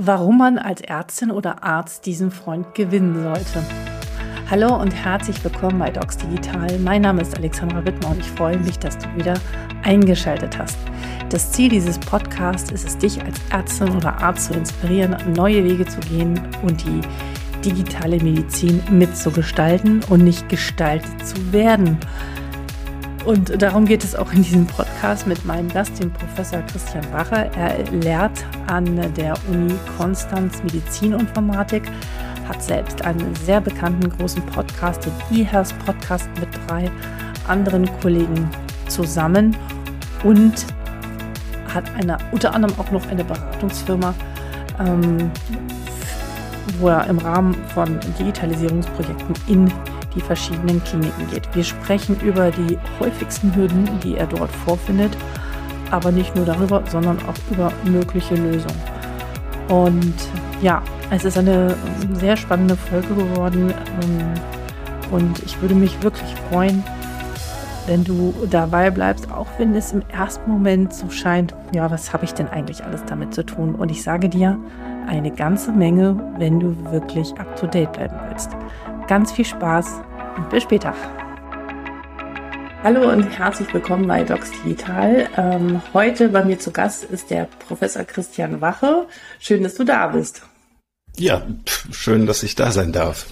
warum man als Ärztin oder Arzt diesen Freund gewinnen sollte. Hallo und herzlich willkommen bei Docs Digital. Mein Name ist Alexandra Wittmer und ich freue mich, dass du wieder eingeschaltet hast. Das Ziel dieses Podcasts ist es, dich als Ärztin oder Arzt zu inspirieren, neue Wege zu gehen und die digitale Medizin mitzugestalten und nicht gestaltet zu werden. Und darum geht es auch in diesem Podcast mit meinem Gast, dem Professor Christian Bacher. Er lehrt an der Uni Konstanz Medizininformatik, hat selbst einen sehr bekannten großen Podcast, den eHealth Podcast mit drei anderen Kollegen zusammen und hat eine, unter anderem auch noch eine Beratungsfirma, ähm, wo er im Rahmen von Digitalisierungsprojekten in die verschiedenen Kliniken geht. Wir sprechen über die häufigsten Hürden, die er dort vorfindet, aber nicht nur darüber, sondern auch über mögliche Lösungen. Und ja, es ist eine sehr spannende Folge geworden ähm, und ich würde mich wirklich freuen, wenn du dabei bleibst, auch wenn es im ersten Moment so scheint, ja, was habe ich denn eigentlich alles damit zu tun? Und ich sage dir, eine ganze Menge, wenn du wirklich up-to-date bleiben willst. Ganz viel Spaß und bis später. Hallo und herzlich willkommen bei Docs Digital. Ähm, heute bei mir zu Gast ist der Professor Christian Wache. Schön, dass du da bist. Ja, schön, dass ich da sein darf.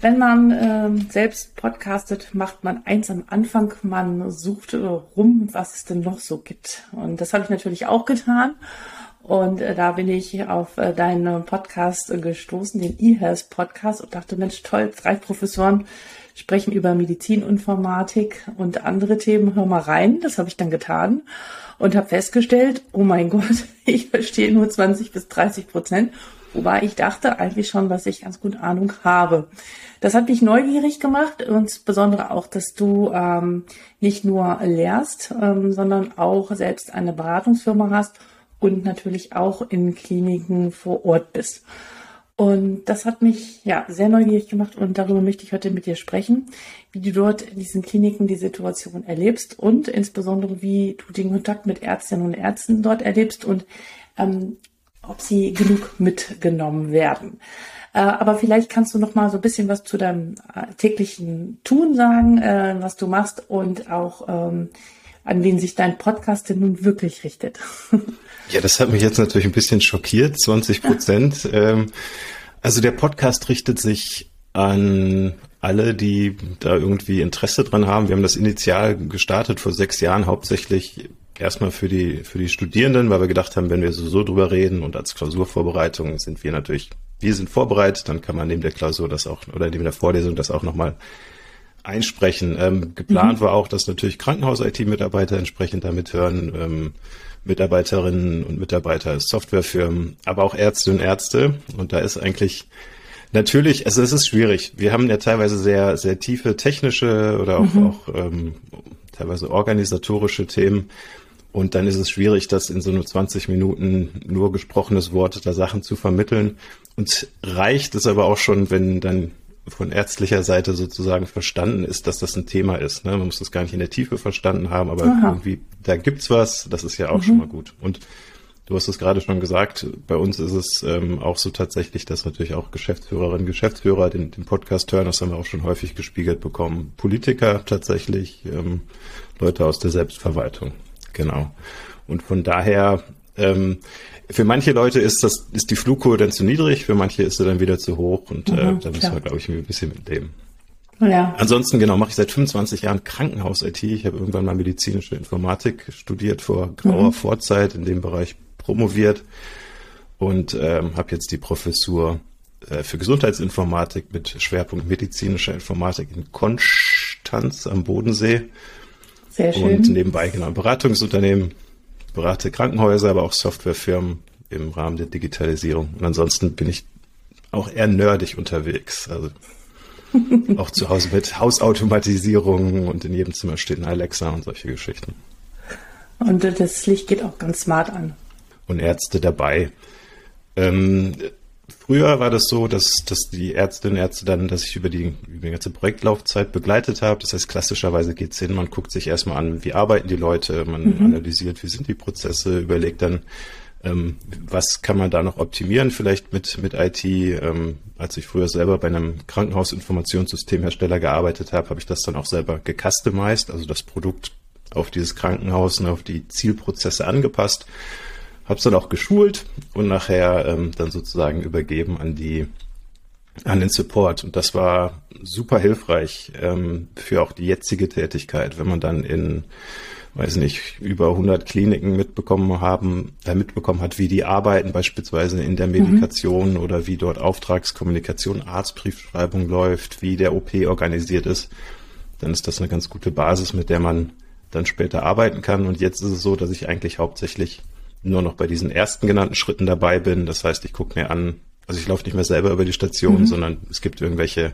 Wenn man ähm, selbst podcastet, macht man eins am Anfang, man sucht äh, rum, was es denn noch so gibt. Und das habe ich natürlich auch getan und äh, da bin ich auf äh, deinen Podcast äh, gestoßen, den eHealth Podcast und dachte, Mensch, toll, drei Professoren sprechen über Medizininformatik und andere Themen. Hör mal rein. Das habe ich dann getan und habe festgestellt, oh mein Gott, ich verstehe nur 20 bis 30 Prozent. Wobei ich dachte eigentlich schon, dass ich ganz gut Ahnung habe. Das hat mich neugierig gemacht, insbesondere auch, dass du ähm, nicht nur lehrst, ähm, sondern auch selbst eine Beratungsfirma hast und natürlich auch in Kliniken vor Ort bist. Und das hat mich ja sehr neugierig gemacht und darüber möchte ich heute mit dir sprechen, wie du dort in diesen Kliniken die Situation erlebst und insbesondere wie du den Kontakt mit Ärztinnen und Ärzten dort erlebst und ähm, ob sie genug mitgenommen werden. Äh, aber vielleicht kannst du noch mal so ein bisschen was zu deinem äh, täglichen Tun sagen, äh, was du machst und auch ähm, an wen sich dein Podcast denn nun wirklich richtet. Ja, das hat mich jetzt natürlich ein bisschen schockiert, 20 Prozent. ähm, also der Podcast richtet sich an alle, die da irgendwie Interesse dran haben. Wir haben das initial gestartet vor sechs Jahren, hauptsächlich erstmal für die, für die Studierenden, weil wir gedacht haben, wenn wir so, so drüber reden und als Klausurvorbereitung sind wir natürlich, wir sind vorbereitet, dann kann man neben der Klausur das auch, oder neben der Vorlesung das auch nochmal einsprechen. Ähm, geplant mhm. war auch, dass natürlich Krankenhaus-IT-Mitarbeiter entsprechend damit hören, ähm, Mitarbeiterinnen und Mitarbeiter, Softwarefirmen, aber auch Ärzte und Ärzte. Und da ist eigentlich natürlich, also es ist schwierig. Wir haben ja teilweise sehr, sehr tiefe technische oder auch, mhm. auch ähm, teilweise organisatorische Themen. Und dann ist es schwierig, das in so nur 20 Minuten nur gesprochenes Wort da Sachen zu vermitteln. Und reicht es aber auch schon, wenn dann von ärztlicher Seite sozusagen verstanden ist, dass das ein Thema ist. Ne? Man muss das gar nicht in der Tiefe verstanden haben, aber Aha. irgendwie, da gibt's was, das ist ja auch mhm. schon mal gut. Und du hast es gerade schon gesagt, bei uns ist es ähm, auch so tatsächlich, dass natürlich auch Geschäftsführerinnen, Geschäftsführer den, den Podcast hören, das haben wir auch schon häufig gespiegelt bekommen. Politiker tatsächlich, ähm, Leute aus der Selbstverwaltung, genau. Und von daher ähm, für manche Leute ist das, ist die Flugkurve dann zu niedrig, für manche ist sie dann wieder zu hoch und äh, mhm, äh, da müssen wir, glaube ich, ein bisschen mit leben. Ja. Ansonsten, genau, mache ich seit 25 Jahren Krankenhaus-IT. Ich habe irgendwann mal medizinische Informatik studiert vor grauer mhm. Vorzeit, in dem Bereich promoviert und ähm, habe jetzt die Professur äh, für Gesundheitsinformatik mit Schwerpunkt medizinischer Informatik in Konstanz am Bodensee. Sehr schön. Und nebenbei genau Beratungsunternehmen berate Krankenhäuser, aber auch Softwarefirmen im Rahmen der Digitalisierung. Und ansonsten bin ich auch eher nerdig unterwegs. Also auch zu Hause mit Hausautomatisierung und in jedem Zimmer steht ein Alexa und solche Geschichten. Und das Licht geht auch ganz smart an. Und Ärzte dabei. Ähm, Früher war das so, dass, dass die Ärztinnen und Ärzte dann, dass ich über die, über die ganze Projektlaufzeit begleitet habe. Das heißt, klassischerweise geht's hin, man guckt sich erstmal an, wie arbeiten die Leute, man mhm. analysiert, wie sind die Prozesse, überlegt dann, ähm, was kann man da noch optimieren vielleicht mit, mit IT? Ähm, als ich früher selber bei einem Krankenhausinformationssystemhersteller gearbeitet habe, habe ich das dann auch selber gecustomized, also das Produkt auf dieses Krankenhaus und auf die Zielprozesse angepasst. Habe es dann auch geschult und nachher ähm, dann sozusagen übergeben an die an den Support. Und das war super hilfreich ähm, für auch die jetzige Tätigkeit, wenn man dann in weiß nicht, über 100 Kliniken mitbekommen haben, äh, mitbekommen hat, wie die arbeiten, beispielsweise in der mhm. Medikation mhm. oder wie dort Auftragskommunikation, Arztbriefschreibung läuft, wie der OP organisiert ist, dann ist das eine ganz gute Basis, mit der man dann später arbeiten kann. Und jetzt ist es so, dass ich eigentlich hauptsächlich nur noch bei diesen ersten genannten Schritten dabei bin. Das heißt, ich gucke mir an, also ich laufe nicht mehr selber über die Station, mhm. sondern es gibt irgendwelche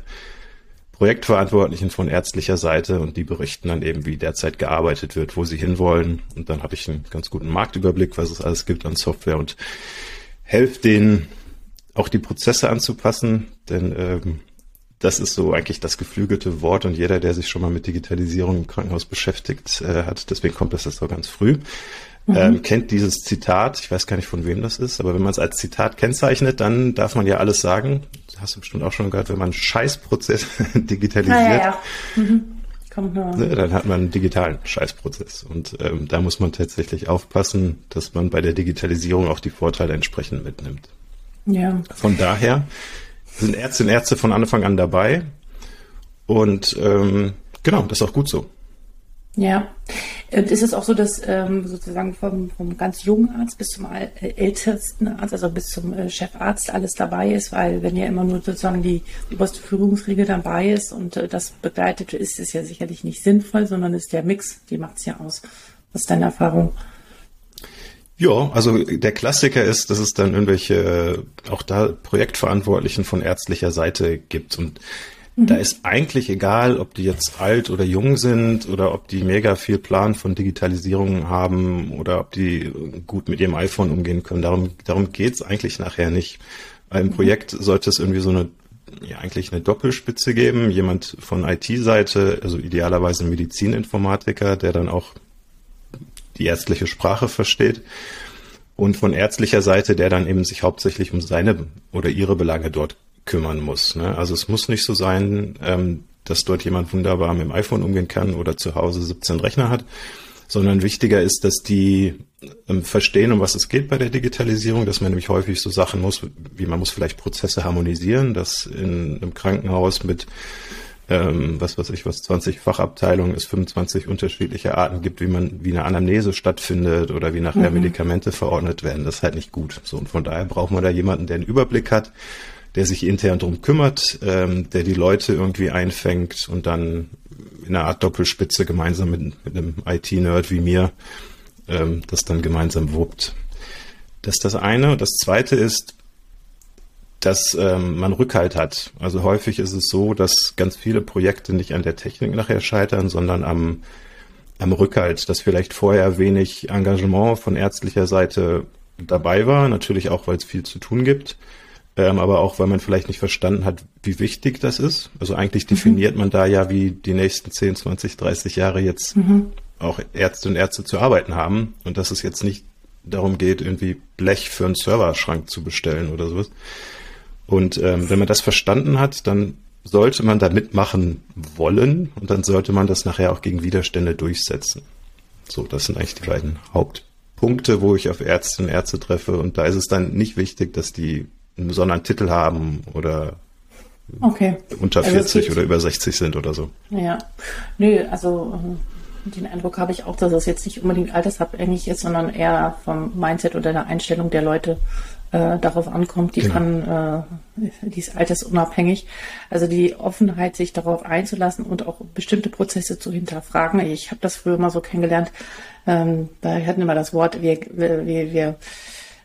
Projektverantwortlichen von ärztlicher Seite und die berichten dann eben, wie derzeit gearbeitet wird, wo sie hinwollen. Und dann habe ich einen ganz guten Marktüberblick, was es alles gibt an Software und helfe denen auch die Prozesse anzupassen, denn ähm, das ist so eigentlich das geflügelte Wort und jeder, der sich schon mal mit Digitalisierung im Krankenhaus beschäftigt äh, hat, deswegen kommt das jetzt so ganz früh, mhm. ähm, kennt dieses Zitat. Ich weiß gar nicht, von wem das ist, aber wenn man es als Zitat kennzeichnet, dann darf man ja alles sagen hast du bestimmt auch schon gehört, wenn man Scheißprozess digitalisiert, ah, ja, ja. Mhm. Ne, dann hat man einen digitalen Scheißprozess. Und ähm, da muss man tatsächlich aufpassen, dass man bei der Digitalisierung auch die Vorteile entsprechend mitnimmt. Ja. Von daher sind Ärztinnen und Ärzte von Anfang an dabei. Und ähm, genau, das ist auch gut so. Ja, und ist es auch so, dass ähm, sozusagen vom, vom ganz jungen Arzt bis zum äh, ältesten Arzt, also bis zum äh, Chefarzt alles dabei ist, weil wenn ja immer nur sozusagen die oberste Führungsriege dabei ist und äh, das begleitet ist, ist ja sicherlich nicht sinnvoll, sondern ist der Mix, die macht es ja aus. Was ist deine Erfahrung? Ja, also der Klassiker ist, dass es dann irgendwelche äh, auch da Projektverantwortlichen von ärztlicher Seite gibt und da mhm. ist eigentlich egal, ob die jetzt alt oder jung sind oder ob die mega viel Plan von Digitalisierung haben oder ob die gut mit ihrem iPhone umgehen können. Darum, darum geht's eigentlich nachher nicht. Im mhm. Projekt sollte es irgendwie so eine, ja, eigentlich eine Doppelspitze geben. Jemand von IT-Seite, also idealerweise ein Medizininformatiker, der dann auch die ärztliche Sprache versteht. Und von ärztlicher Seite, der dann eben sich hauptsächlich um seine oder ihre Belange dort kümmern muss. Ne? Also es muss nicht so sein, ähm, dass dort jemand wunderbar mit dem iPhone umgehen kann oder zu Hause 17 Rechner hat, sondern wichtiger ist, dass die ähm, verstehen, um was es geht bei der Digitalisierung, dass man nämlich häufig so Sachen muss, wie man muss vielleicht Prozesse harmonisieren, dass in einem Krankenhaus mit ähm, was weiß ich, was 20 Fachabteilungen es 25 unterschiedliche Arten gibt, wie man, wie eine Anamnese stattfindet oder wie nachher mhm. Medikamente verordnet werden. Das ist halt nicht gut. So, und von daher braucht man da jemanden, der einen Überblick hat, der sich intern drum kümmert, ähm, der die Leute irgendwie einfängt und dann in einer Art Doppelspitze gemeinsam mit, mit einem IT-Nerd wie mir ähm, das dann gemeinsam wuppt. Das ist das eine. Das zweite ist, dass ähm, man Rückhalt hat. Also häufig ist es so, dass ganz viele Projekte nicht an der Technik nachher scheitern, sondern am, am Rückhalt, dass vielleicht vorher wenig Engagement von ärztlicher Seite dabei war, natürlich auch, weil es viel zu tun gibt ähm, aber auch, weil man vielleicht nicht verstanden hat, wie wichtig das ist. Also eigentlich mhm. definiert man da ja, wie die nächsten 10, 20, 30 Jahre jetzt mhm. auch Ärzte und Ärzte zu arbeiten haben und dass es jetzt nicht darum geht, irgendwie Blech für einen Serverschrank zu bestellen oder sowas. Und ähm, wenn man das verstanden hat, dann sollte man da mitmachen wollen und dann sollte man das nachher auch gegen Widerstände durchsetzen. So, das sind eigentlich die beiden Hauptpunkte, wo ich auf Ärzte und Ärzte treffe. Und da ist es dann nicht wichtig, dass die einen besonderen Titel haben oder okay. unter 40 also oder über 60 sind oder so. Ja, nö, also äh, den Eindruck habe ich auch, dass es jetzt nicht unbedingt altersabhängig ist, sondern eher vom Mindset oder der Einstellung der Leute äh, darauf ankommt. Die genau. kann, äh, die ist altersunabhängig. Also die Offenheit, sich darauf einzulassen und auch bestimmte Prozesse zu hinterfragen. Ich habe das früher mal so kennengelernt. Ähm, da hatten immer das Wort, wir, wir, wir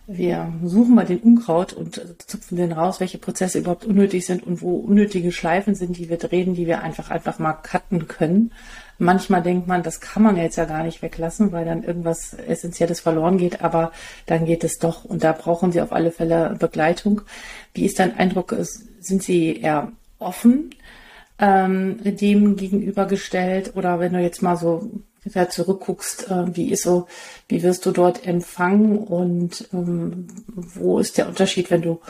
wir suchen mal den Unkraut und zupfen den raus, welche Prozesse überhaupt unnötig sind und wo unnötige Schleifen sind, die wir drehen, die wir einfach einfach mal cutten können. Manchmal denkt man, das kann man jetzt ja gar nicht weglassen, weil dann irgendwas Essentielles verloren geht, aber dann geht es doch und da brauchen Sie auf alle Fälle Begleitung. Wie ist dein Eindruck? Sind Sie eher offen ähm, dem gegenübergestellt oder wenn du jetzt mal so da zurückguckst, äh, wie ist so, wie wirst du dort empfangen und ähm, wo ist der Unterschied, wenn du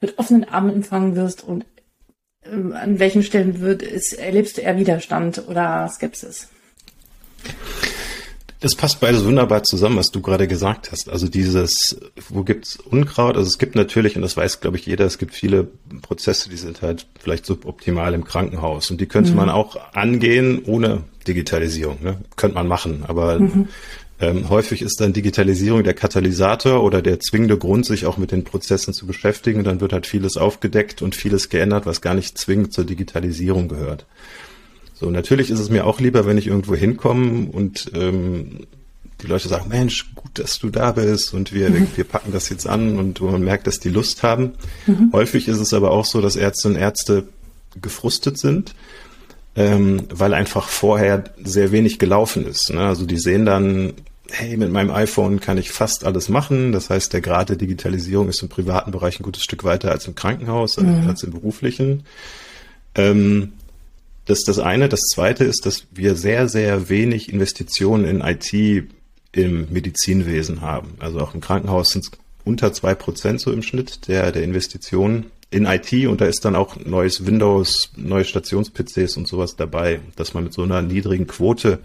mit offenen Armen empfangen wirst und an welchen Stellen wird es, erlebst du eher Widerstand oder Skepsis? Das passt beides wunderbar zusammen, was du gerade gesagt hast. Also dieses, wo gibt's Unkraut? Also es gibt natürlich, und das weiß, glaube ich, jeder, es gibt viele Prozesse, die sind halt vielleicht suboptimal im Krankenhaus. Und die könnte mhm. man auch angehen ohne Digitalisierung. Ne? Könnte man machen. Aber mhm. Ähm, häufig ist dann Digitalisierung der Katalysator oder der zwingende Grund, sich auch mit den Prozessen zu beschäftigen. Und dann wird halt vieles aufgedeckt und vieles geändert, was gar nicht zwingend zur Digitalisierung gehört. So, natürlich ist es mir auch lieber, wenn ich irgendwo hinkomme und ähm, die Leute sagen, Mensch, gut, dass du da bist und wir, mhm. wir packen das jetzt an und man merkt, dass die Lust haben. Mhm. Häufig ist es aber auch so, dass Ärzte und Ärzte gefrustet sind, ähm, weil einfach vorher sehr wenig gelaufen ist. Ne? Also die sehen dann, hey, mit meinem iPhone kann ich fast alles machen. Das heißt, der Grad der Digitalisierung ist im privaten Bereich ein gutes Stück weiter als im Krankenhaus, mhm. als im beruflichen. Ähm, das ist das eine. Das zweite ist, dass wir sehr, sehr wenig Investitionen in IT im Medizinwesen haben. Also auch im Krankenhaus sind es unter zwei Prozent so im Schnitt der, der Investitionen in IT und da ist dann auch neues Windows, neue Stations-PCs und sowas dabei. Dass man mit so einer niedrigen Quote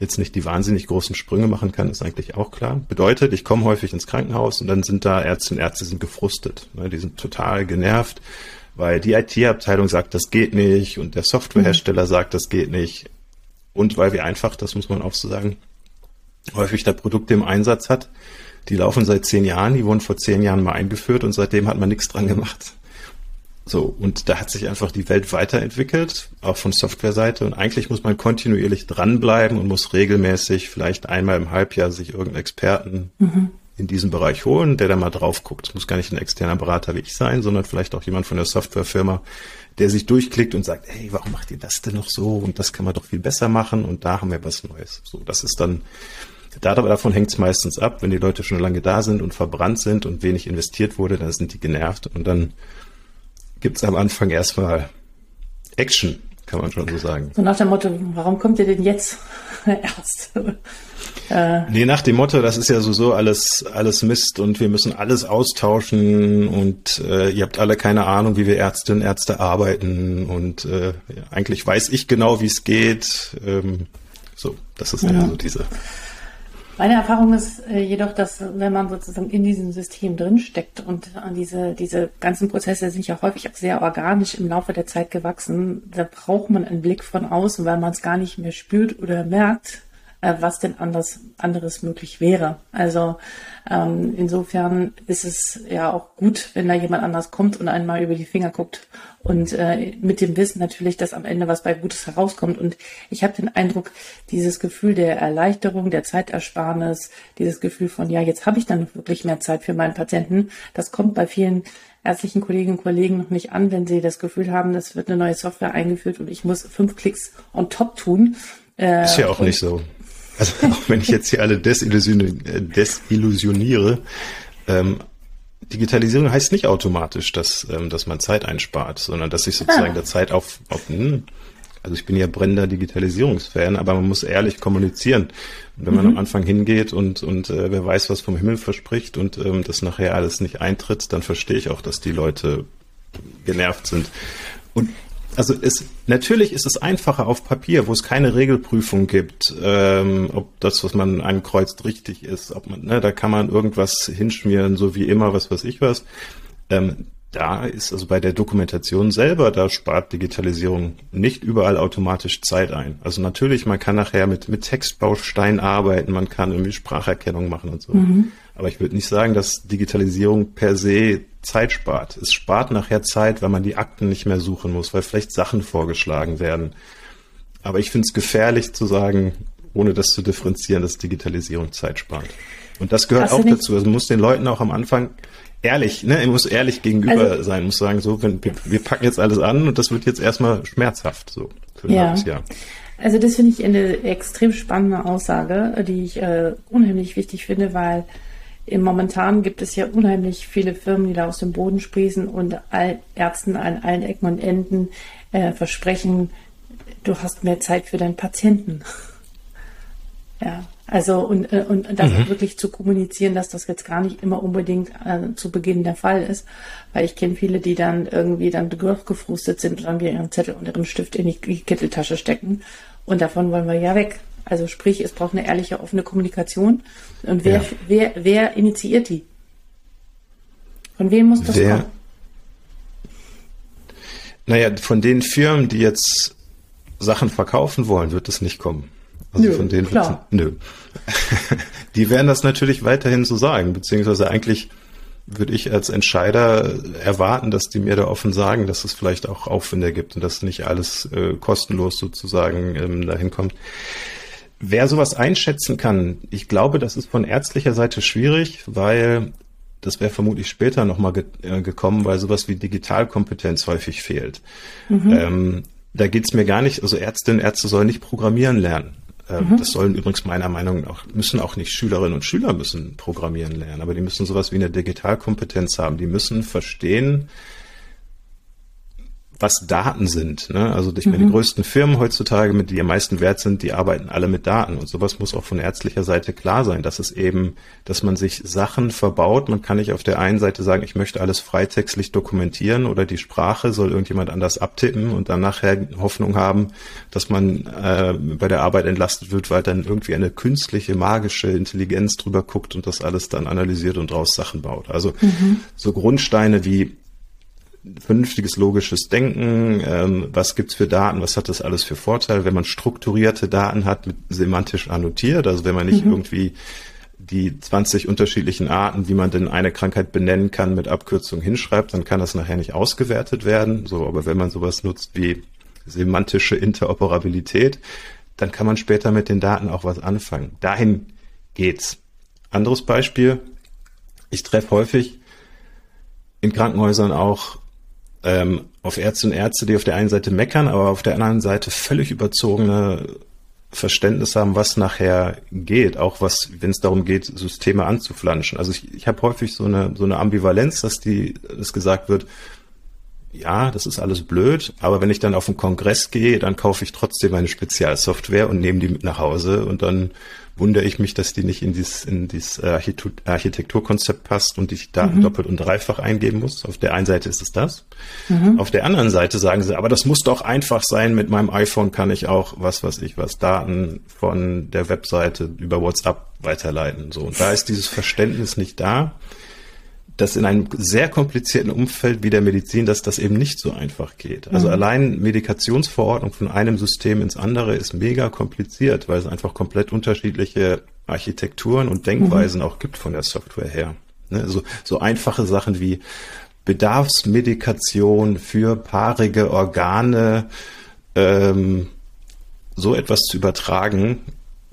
jetzt nicht die wahnsinnig großen Sprünge machen kann, ist eigentlich auch klar. Bedeutet, ich komme häufig ins Krankenhaus und dann sind da Ärzte und Ärzte sind gefrustet. Die sind total genervt weil die IT-Abteilung sagt, das geht nicht und der Softwarehersteller mhm. sagt, das geht nicht. Und weil wir einfach, das muss man auch so sagen, häufig da Produkte im Einsatz hat, die laufen seit zehn Jahren, die wurden vor zehn Jahren mal eingeführt und seitdem hat man nichts dran gemacht. So, und da hat sich einfach die Welt weiterentwickelt, auch von Softwareseite. Und eigentlich muss man kontinuierlich dranbleiben und muss regelmäßig, vielleicht einmal im Halbjahr, sich irgendeinen Experten mhm in diesem Bereich holen, der da mal drauf guckt. Es muss gar nicht ein externer Berater wie ich sein, sondern vielleicht auch jemand von der Softwarefirma, der sich durchklickt und sagt, hey, warum macht ihr das denn noch so? Und das kann man doch viel besser machen und da haben wir was Neues. So, das ist dann, davon hängt es meistens ab. Wenn die Leute schon lange da sind und verbrannt sind und wenig investiert wurde, dann sind die genervt und dann gibt's am Anfang erstmal Action, kann man schon so sagen. So nach dem Motto, warum kommt ihr denn jetzt erst? Äh, nee, nach dem Motto, das ist ja so, alles, alles Mist und wir müssen alles austauschen und äh, ihr habt alle keine Ahnung, wie wir Ärztinnen und Ärzte arbeiten und äh, eigentlich weiß ich genau, wie es geht. Ähm, so, das ist ja so diese. Meine Erfahrung ist äh, jedoch, dass wenn man sozusagen in diesem System drinsteckt und an diese, diese ganzen Prozesse sind ja häufig auch sehr organisch im Laufe der Zeit gewachsen, da braucht man einen Blick von außen, weil man es gar nicht mehr spürt oder merkt, äh, was denn anders, anderes möglich wäre. Also ähm, insofern ist es ja auch gut, wenn da jemand anders kommt und einmal über die Finger guckt und äh, mit dem Wissen natürlich, dass am Ende was bei Gutes herauskommt. Und ich habe den Eindruck, dieses Gefühl der Erleichterung, der Zeitersparnis, dieses Gefühl von, ja, jetzt habe ich dann wirklich mehr Zeit für meinen Patienten, das kommt bei vielen ärztlichen Kolleginnen und Kollegen noch nicht an, wenn sie das Gefühl haben, es wird eine neue Software eingeführt und ich muss fünf Klicks on top tun. Äh, ist ja auch nicht so. Also auch wenn ich jetzt hier alle desillusioniere, ähm, Digitalisierung heißt nicht automatisch, dass, ähm, dass man Zeit einspart, sondern dass sich sozusagen ah. der Zeit auf, auf hm, also ich bin ja brennender Digitalisierungsfan, aber man muss ehrlich kommunizieren. Und wenn man mhm. am Anfang hingeht und, und äh, wer weiß, was vom Himmel verspricht und ähm, das nachher alles nicht eintritt, dann verstehe ich auch, dass die Leute genervt sind. Und also es, natürlich ist es einfacher auf Papier, wo es keine Regelprüfung gibt, ähm, ob das, was man ankreuzt, richtig ist, ob man, ne, da kann man irgendwas hinschmieren, so wie immer, was weiß ich was. Ähm, da ist also bei der Dokumentation selber, da spart Digitalisierung nicht überall automatisch Zeit ein. Also natürlich, man kann nachher mit, mit Textbausteinen arbeiten, man kann irgendwie Spracherkennung machen und so. Mhm. Aber ich würde nicht sagen, dass Digitalisierung per se Zeit spart. Es spart nachher Zeit, weil man die Akten nicht mehr suchen muss, weil vielleicht Sachen vorgeschlagen werden. Aber ich finde es gefährlich zu sagen, ohne das zu differenzieren, dass Digitalisierung Zeit spart. Und das gehört Hast auch dazu. Also man muss den Leuten auch am Anfang ehrlich, ne, ich muss ehrlich gegenüber also, sein, muss sagen, so, wenn, wir packen jetzt alles an und das wird jetzt erstmal schmerzhaft, so, für ein ja. halbes Jahr. Also das finde ich eine extrem spannende Aussage, die ich äh, unheimlich wichtig finde, weil im Momentan gibt es ja unheimlich viele Firmen, die da aus dem Boden sprießen und all, Ärzten an allen Ecken und Enden äh, versprechen, du hast mehr Zeit für deinen Patienten. Ja, also und, äh, und das mhm. wirklich zu kommunizieren, dass das jetzt gar nicht immer unbedingt äh, zu Beginn der Fall ist. Weil ich kenne viele, die dann irgendwie dann gefrustet sind und dann ihren Zettel und ihren Stift in die Kitteltasche stecken. Und davon wollen wir ja weg. Also sprich, es braucht eine ehrliche, offene Kommunikation. Und wer, ja. wer, wer initiiert die? Von wem muss das wer, kommen? Naja, von den Firmen, die jetzt Sachen verkaufen wollen, wird es nicht kommen. Also nö, von denen klar. nö. die werden das natürlich weiterhin so sagen, beziehungsweise eigentlich würde ich als Entscheider erwarten, dass die mir da offen sagen, dass es vielleicht auch Aufwände gibt und dass nicht alles äh, kostenlos sozusagen ähm, dahin kommt. Wer sowas einschätzen kann, ich glaube, das ist von ärztlicher Seite schwierig, weil das wäre vermutlich später nochmal ge äh, gekommen, weil sowas wie Digitalkompetenz häufig fehlt. Mhm. Ähm, da geht's mir gar nicht, also Ärztinnen, Ärzte sollen nicht programmieren lernen. Ähm, mhm. Das sollen übrigens meiner Meinung nach, müssen auch nicht Schülerinnen und Schüler müssen programmieren lernen, aber die müssen sowas wie eine Digitalkompetenz haben. Die müssen verstehen, was Daten sind. Ne? Also ich meine, die mhm. größten Firmen heutzutage, mit die am meisten wert sind, die arbeiten alle mit Daten. Und sowas muss auch von ärztlicher Seite klar sein, dass es eben, dass man sich Sachen verbaut. Man kann nicht auf der einen Seite sagen, ich möchte alles freitextlich dokumentieren oder die Sprache soll irgendjemand anders abtippen und dann nachher Hoffnung haben, dass man äh, bei der Arbeit entlastet wird, weil dann irgendwie eine künstliche, magische Intelligenz drüber guckt und das alles dann analysiert und daraus Sachen baut. Also mhm. so Grundsteine wie vernünftiges logisches Denken, ähm, was gibt's für Daten, was hat das alles für Vorteile, wenn man strukturierte Daten hat, mit semantisch annotiert, also wenn man nicht mhm. irgendwie die 20 unterschiedlichen Arten, wie man denn eine Krankheit benennen kann, mit Abkürzung hinschreibt, dann kann das nachher nicht ausgewertet werden. So, aber wenn man sowas nutzt wie semantische Interoperabilität, dann kann man später mit den Daten auch was anfangen. Dahin geht's. Anderes Beispiel. Ich treffe häufig in Krankenhäusern auch ähm, auf Ärzte und Ärzte, die auf der einen Seite meckern, aber auf der anderen Seite völlig überzogene Verständnis haben, was nachher geht, auch was, wenn es darum geht, Systeme anzuflanschen. Also ich, ich habe häufig so eine so eine Ambivalenz, dass die, dass gesagt wird, ja, das ist alles blöd, aber wenn ich dann auf den Kongress gehe, dann kaufe ich trotzdem eine Spezialsoftware und nehme die mit nach Hause und dann wundere ich mich, dass die nicht in dieses, in dieses äh, Architekturkonzept passt und ich Daten mhm. doppelt und dreifach eingeben muss. Auf der einen Seite ist es das. Mhm. Auf der anderen Seite sagen sie, aber das muss doch einfach sein. Mit meinem iPhone kann ich auch was, was ich was, Daten von der Webseite über WhatsApp weiterleiten. So. Und da ist dieses Verständnis nicht da dass in einem sehr komplizierten Umfeld wie der Medizin, dass das eben nicht so einfach geht. Also mhm. allein Medikationsverordnung von einem System ins andere ist mega kompliziert, weil es einfach komplett unterschiedliche Architekturen und Denkweisen mhm. auch gibt von der Software her. Ne? So, so einfache Sachen wie Bedarfsmedikation für paarige Organe, ähm, so etwas zu übertragen,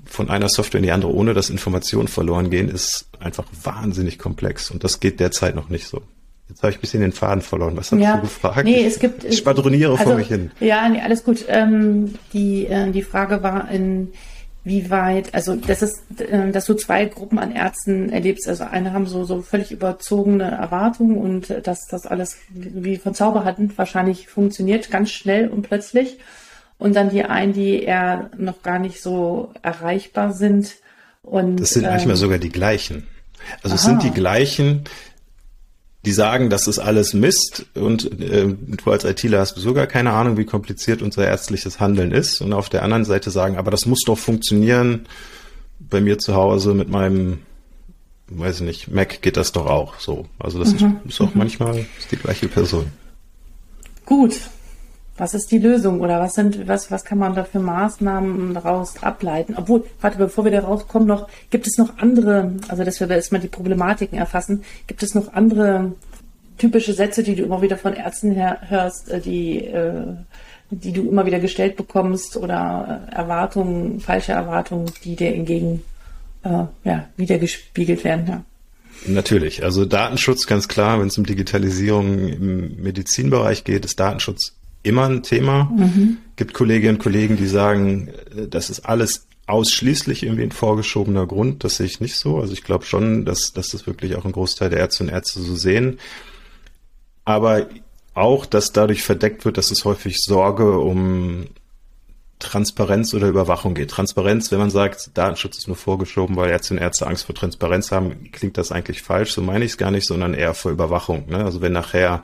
von einer Software in die andere, ohne dass Informationen verloren gehen, ist einfach wahnsinnig komplex. Und das geht derzeit noch nicht so. Jetzt habe ich ein bisschen den Faden verloren. Was hast ja, du gefragt? Nee, es gibt. Ich spadroniere also, vor mich hin. Ja, nee, alles gut. Ähm, die, äh, die Frage war, in wie weit, also das ist, äh, dass du zwei Gruppen an Ärzten erlebst. Also eine haben so, so völlig überzogene Erwartungen und dass das alles wie von Zauberhand wahrscheinlich funktioniert, ganz schnell und plötzlich und dann die einen, die eher noch gar nicht so erreichbar sind. Und, das sind ähm, manchmal sogar die gleichen. Also aha. es sind die gleichen, die sagen, das ist alles Mist und äh, du als ITler hast sogar keine Ahnung, wie kompliziert unser ärztliches Handeln ist. Und auf der anderen Seite sagen, aber das muss doch funktionieren. Bei mir zu Hause mit meinem, weiß ich nicht, Mac geht das doch auch so. Also das mhm. ist, ist auch mhm. manchmal die gleiche Person. Gut, was ist die Lösung oder was sind, was, was kann man da für Maßnahmen daraus ableiten? Obwohl, warte, bevor wir da rauskommen noch, gibt es noch andere, also dass wir erstmal die Problematiken erfassen, gibt es noch andere typische Sätze, die du immer wieder von Ärzten her, hörst, äh, die, äh, die du immer wieder gestellt bekommst oder äh, Erwartungen, falsche Erwartungen, die dir entgegen äh, ja, wiedergespiegelt werden, ja. Natürlich. Also Datenschutz ganz klar, wenn es um Digitalisierung im Medizinbereich geht, ist Datenschutz immer ein Thema. Mhm. Gibt Kolleginnen und Kollegen, die sagen, äh, das ist alles ausschließlich irgendwie ein vorgeschobener Grund. Das sehe ich nicht so. Also ich glaube schon, dass, dass das wirklich auch ein Großteil der Ärzte und Ärzte so sehen. Aber auch, dass dadurch verdeckt wird, dass es häufig Sorge um Transparenz oder Überwachung geht. Transparenz, wenn man sagt, Datenschutz ist nur vorgeschoben, weil Ärzte und Ärzte Angst vor Transparenz haben, klingt das eigentlich falsch. So meine ich es gar nicht, sondern eher vor Überwachung. Ne? Also wenn nachher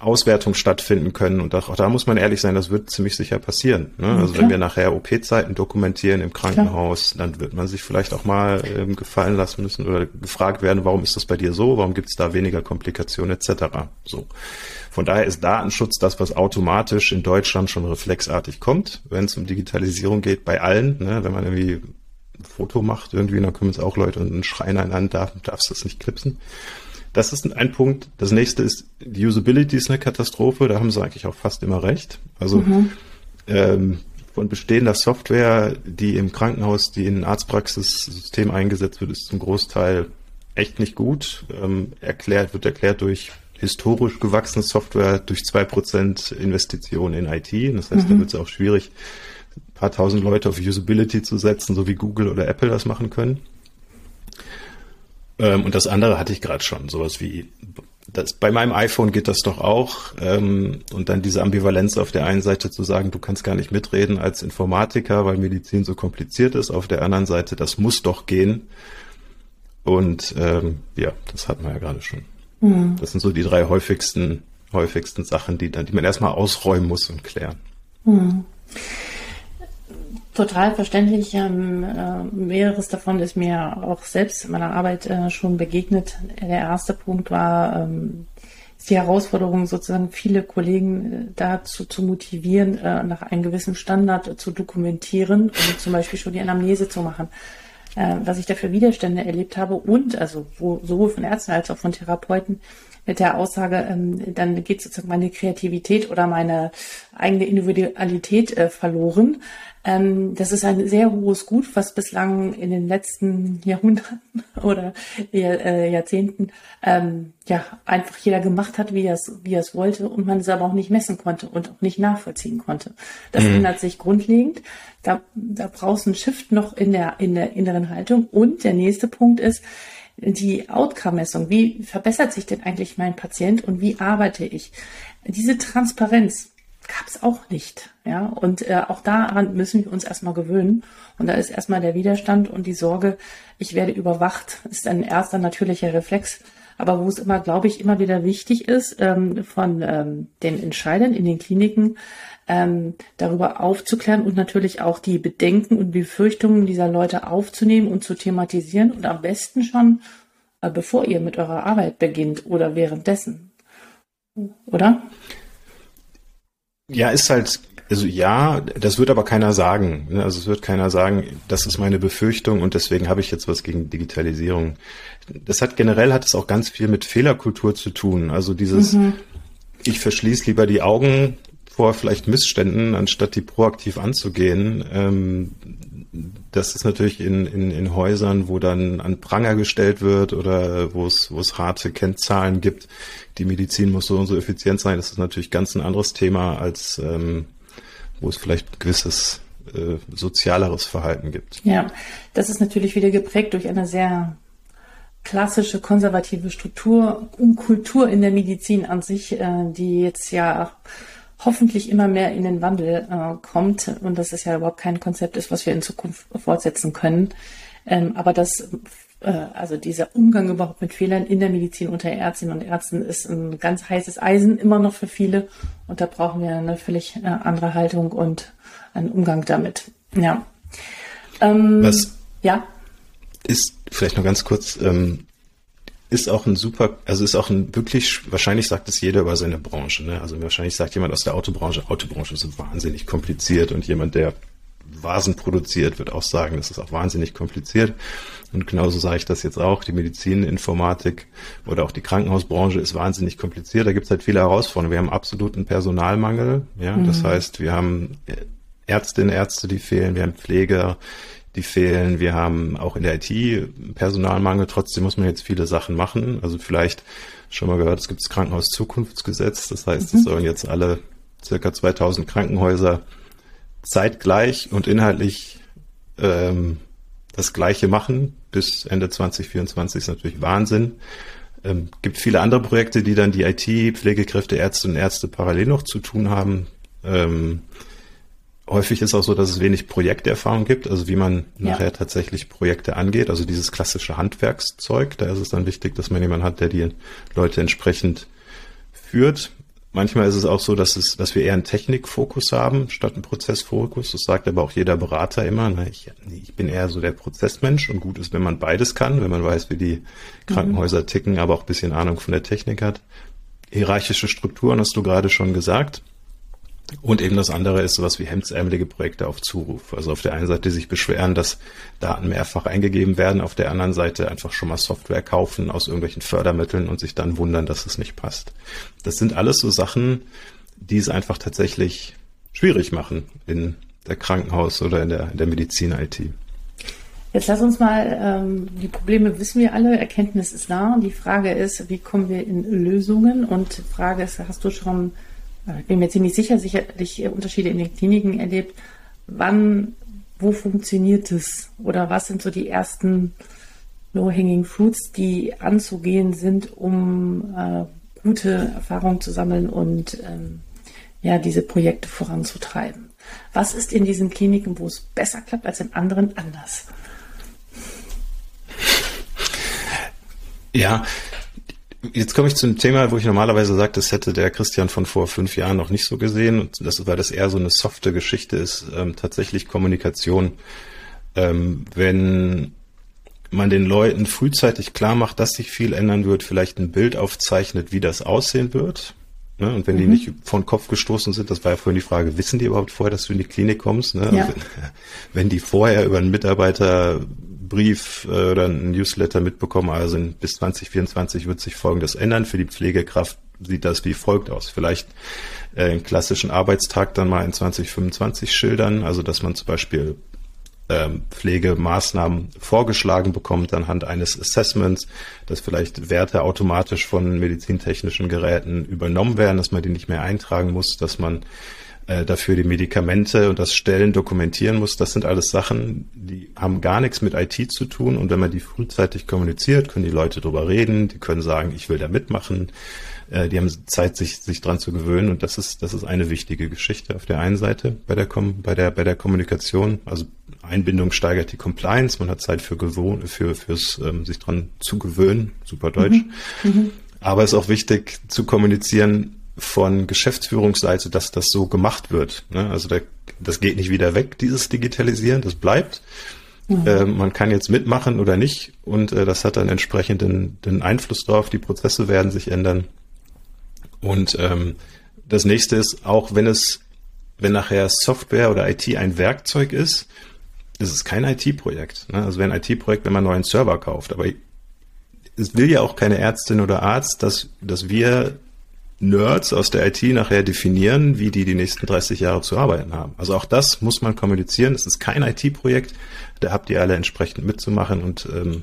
Auswertungen stattfinden können. Und auch, da muss man ehrlich sein, das wird ziemlich sicher passieren. Ne? Also okay. wenn wir nachher OP-Zeiten dokumentieren im Krankenhaus, Klar. dann wird man sich vielleicht auch mal ähm, gefallen lassen müssen oder gefragt werden, warum ist das bei dir so, warum gibt es da weniger Komplikationen etc. So. Von daher ist Datenschutz das, was automatisch in Deutschland schon reflexartig kommt, wenn es um Digitalisierung geht, bei allen. Ne? Wenn man irgendwie ein Foto macht, irgendwie, dann können es auch Leute und in Hand darf, darfst das nicht klipsen. Das ist ein Punkt. Das nächste ist, die Usability ist eine Katastrophe. Da haben sie eigentlich auch fast immer recht. Also mhm. ähm, von bestehender Software, die im Krankenhaus, die in Arztpraxissystem eingesetzt wird, ist zum Großteil echt nicht gut. Ähm, erklärt, wird erklärt durch historisch gewachsene Software, durch zwei Prozent Investitionen in IT. Das heißt, mhm. da wird es auch schwierig, ein paar tausend Leute auf Usability zu setzen, so wie Google oder Apple das machen können. Ähm, und das andere hatte ich gerade schon, sowas wie das, bei meinem iPhone geht das doch auch. Ähm, und dann diese Ambivalenz auf der einen Seite zu sagen, du kannst gar nicht mitreden als Informatiker, weil Medizin so kompliziert ist. Auf der anderen Seite, das muss doch gehen. Und ähm, ja, das hatten wir ja gerade schon. Mhm. Das sind so die drei häufigsten, häufigsten Sachen, die dann, die man erstmal ausräumen muss und klären. Mhm. Total verständlich. Ähm, äh, mehreres davon ist mir auch selbst in meiner Arbeit äh, schon begegnet. Der erste Punkt war ähm, die Herausforderung, sozusagen viele Kollegen äh, dazu zu motivieren, äh, nach einem gewissen Standard zu dokumentieren und zum Beispiel schon die Anamnese zu machen. Äh, was ich dafür Widerstände erlebt habe und also wo, sowohl von Ärzten als auch von Therapeuten mit der Aussage, ähm, dann geht sozusagen meine Kreativität oder meine eigene Individualität äh, verloren. Ähm, das ist ein sehr hohes Gut, was bislang in den letzten Jahrhunderten oder äh, Jahrzehnten ähm, ja einfach jeder gemacht hat, wie er es wie er es wollte und man es aber auch nicht messen konnte und auch nicht nachvollziehen konnte. Das mhm. ändert sich grundlegend. Da, da brauchst du einen Shift noch in der in der inneren Haltung. Und der nächste Punkt ist die Outcome-Messung. Wie verbessert sich denn eigentlich mein Patient und wie arbeite ich? Diese Transparenz gab es auch nicht. Ja, und äh, auch daran müssen wir uns erstmal gewöhnen. Und da ist erstmal der Widerstand und die Sorge, ich werde überwacht, ist ein erster natürlicher Reflex. Aber wo es immer, glaube ich, immer wieder wichtig ist, ähm, von ähm, den Entscheidern in den Kliniken ähm, darüber aufzuklären und natürlich auch die Bedenken und Befürchtungen dieser Leute aufzunehmen und zu thematisieren und am besten schon, äh, bevor ihr mit eurer Arbeit beginnt oder währenddessen. Oder? Ja, ist halt, also ja, das wird aber keiner sagen. Ne? Also es wird keiner sagen, das ist meine Befürchtung und deswegen habe ich jetzt was gegen Digitalisierung. Das hat generell hat es auch ganz viel mit Fehlerkultur zu tun. Also dieses, mhm. ich verschließe lieber die Augen vor vielleicht Missständen, anstatt die proaktiv anzugehen. Ähm, das ist natürlich in, in, in Häusern, wo dann an Pranger gestellt wird oder wo es, wo es harte Kennzahlen gibt, die Medizin muss so und so effizient sein, das ist natürlich ganz ein anderes Thema, als ähm, wo es vielleicht gewisses äh, sozialeres Verhalten gibt. Ja, das ist natürlich wieder geprägt durch eine sehr klassische konservative Struktur und Kultur in der Medizin an sich, äh, die jetzt ja hoffentlich immer mehr in den Wandel äh, kommt und dass es ja überhaupt kein Konzept ist, was wir in Zukunft fortsetzen können. Ähm, aber das, äh, also dieser Umgang überhaupt mit Fehlern in der Medizin unter Ärztinnen und Ärzten ist ein ganz heißes Eisen immer noch für viele und da brauchen wir eine völlig äh, andere Haltung und einen Umgang damit. Ja. Ähm, was? Ja. Ist vielleicht noch ganz kurz, ähm, ist auch ein super, also ist auch ein wirklich, wahrscheinlich sagt es jeder über seine Branche. Ne? Also wahrscheinlich sagt jemand aus der Autobranche, Autobranche ist wahnsinnig kompliziert und jemand, der Vasen produziert, wird auch sagen, das ist auch wahnsinnig kompliziert. Und genauso sage ich das jetzt auch. Die Medizininformatik oder auch die Krankenhausbranche ist wahnsinnig kompliziert. Da gibt es halt viele Herausforderungen. Wir haben absoluten Personalmangel. Ja, mhm. das heißt, wir haben Ärztinnen, Ärzte, die fehlen. Wir haben Pfleger, die fehlen. Wir haben auch in der IT Personalmangel. Trotzdem muss man jetzt viele Sachen machen. Also vielleicht schon mal gehört, es gibt das Krankenhauszukunftsgesetz. Das heißt, mhm. es sollen jetzt alle circa 2000 Krankenhäuser zeitgleich und inhaltlich ähm, das Gleiche machen. Bis Ende 2024 ist natürlich Wahnsinn. Ähm, gibt viele andere Projekte, die dann die IT, Pflegekräfte, Ärzte und Ärzte parallel noch zu tun haben. Ähm, häufig ist auch so, dass es wenig Projekterfahrung gibt, also wie man ja. nachher tatsächlich Projekte angeht, also dieses klassische Handwerkszeug. Da ist es dann wichtig, dass man jemanden hat, der die Leute entsprechend führt. Manchmal ist es auch so, dass es, dass wir eher einen Technikfokus haben statt einen Prozessfokus. Das sagt aber auch jeder Berater immer. Ne? Ich, ich, bin eher so der Prozessmensch und gut ist, wenn man beides kann, wenn man weiß, wie die Krankenhäuser ticken, aber auch ein bisschen Ahnung von der Technik hat. Hierarchische Strukturen hast du gerade schon gesagt. Und eben das andere ist sowas wie hemdsärmelige Projekte auf Zuruf. Also auf der einen Seite sich beschweren, dass Daten mehrfach eingegeben werden, auf der anderen Seite einfach schon mal Software kaufen aus irgendwelchen Fördermitteln und sich dann wundern, dass es nicht passt. Das sind alles so Sachen, die es einfach tatsächlich schwierig machen in der Krankenhaus oder in der, in der Medizin-IT. Jetzt lass uns mal, ähm, die Probleme wissen wir alle, Erkenntnis ist da. Die Frage ist, wie kommen wir in Lösungen? Und die Frage ist, hast du schon ich bin mir ziemlich sicher, sicherlich Unterschiede in den Kliniken erlebt. Wann, wo funktioniert es? Oder was sind so die ersten low-hanging fruits, die anzugehen sind, um äh, gute Erfahrungen zu sammeln und ähm, ja, diese Projekte voranzutreiben? Was ist in diesen Kliniken, wo es besser klappt als in anderen, anders? Ja, Jetzt komme ich zu einem Thema, wo ich normalerweise sage, das hätte der Christian von vor fünf Jahren noch nicht so gesehen. Und das, weil das eher so eine softe Geschichte ist, ähm, tatsächlich Kommunikation. Ähm, wenn man den Leuten frühzeitig klar macht, dass sich viel ändern wird, vielleicht ein Bild aufzeichnet, wie das aussehen wird. Ne? Und wenn mhm. die nicht von Kopf gestoßen sind, das war ja vorhin die Frage, wissen die überhaupt vorher, dass du in die Klinik kommst? Ne? Ja. Wenn, wenn die vorher über einen Mitarbeiter Brief äh, oder ein Newsletter mitbekommen. Also bis 2024 wird sich Folgendes ändern. Für die Pflegekraft sieht das wie folgt aus. Vielleicht äh, einen klassischen Arbeitstag dann mal in 2025 schildern. Also dass man zum Beispiel ähm, Pflegemaßnahmen vorgeschlagen bekommt anhand eines Assessments, dass vielleicht Werte automatisch von medizintechnischen Geräten übernommen werden, dass man die nicht mehr eintragen muss, dass man äh, dafür die Medikamente und das Stellen dokumentieren muss. Das sind alles Sachen, die haben gar nichts mit IT zu tun. Und wenn man die frühzeitig kommuniziert, können die Leute drüber reden, die können sagen, ich will da mitmachen. Äh, die haben Zeit, sich, sich dran zu gewöhnen. Und das ist, das ist eine wichtige Geschichte auf der einen Seite bei der, bei der, bei der Kommunikation. Also Einbindung steigert die Compliance. Man hat Zeit für gewohn, für, fürs, ähm, sich dran zu gewöhnen. Super Deutsch. Mhm. Mhm. Aber es ist auch wichtig zu kommunizieren, von Geschäftsführungsseite, dass das so gemacht wird. Ne? Also da, das geht nicht wieder weg, dieses Digitalisieren, das bleibt. Mhm. Äh, man kann jetzt mitmachen oder nicht und äh, das hat dann entsprechend den, den, Einfluss drauf. Die Prozesse werden sich ändern. Und ähm, das nächste ist, auch wenn es, wenn nachher Software oder IT ein Werkzeug ist, ist es kein IT-Projekt. Ne? Also wäre ein IT-Projekt, wenn man einen neuen Server kauft. Aber es will ja auch keine Ärztin oder Arzt, dass, dass wir Nerds aus der IT nachher definieren, wie die die nächsten 30 Jahre zu arbeiten haben. Also auch das muss man kommunizieren. Es ist kein IT-Projekt. Da habt ihr alle entsprechend mitzumachen und ähm,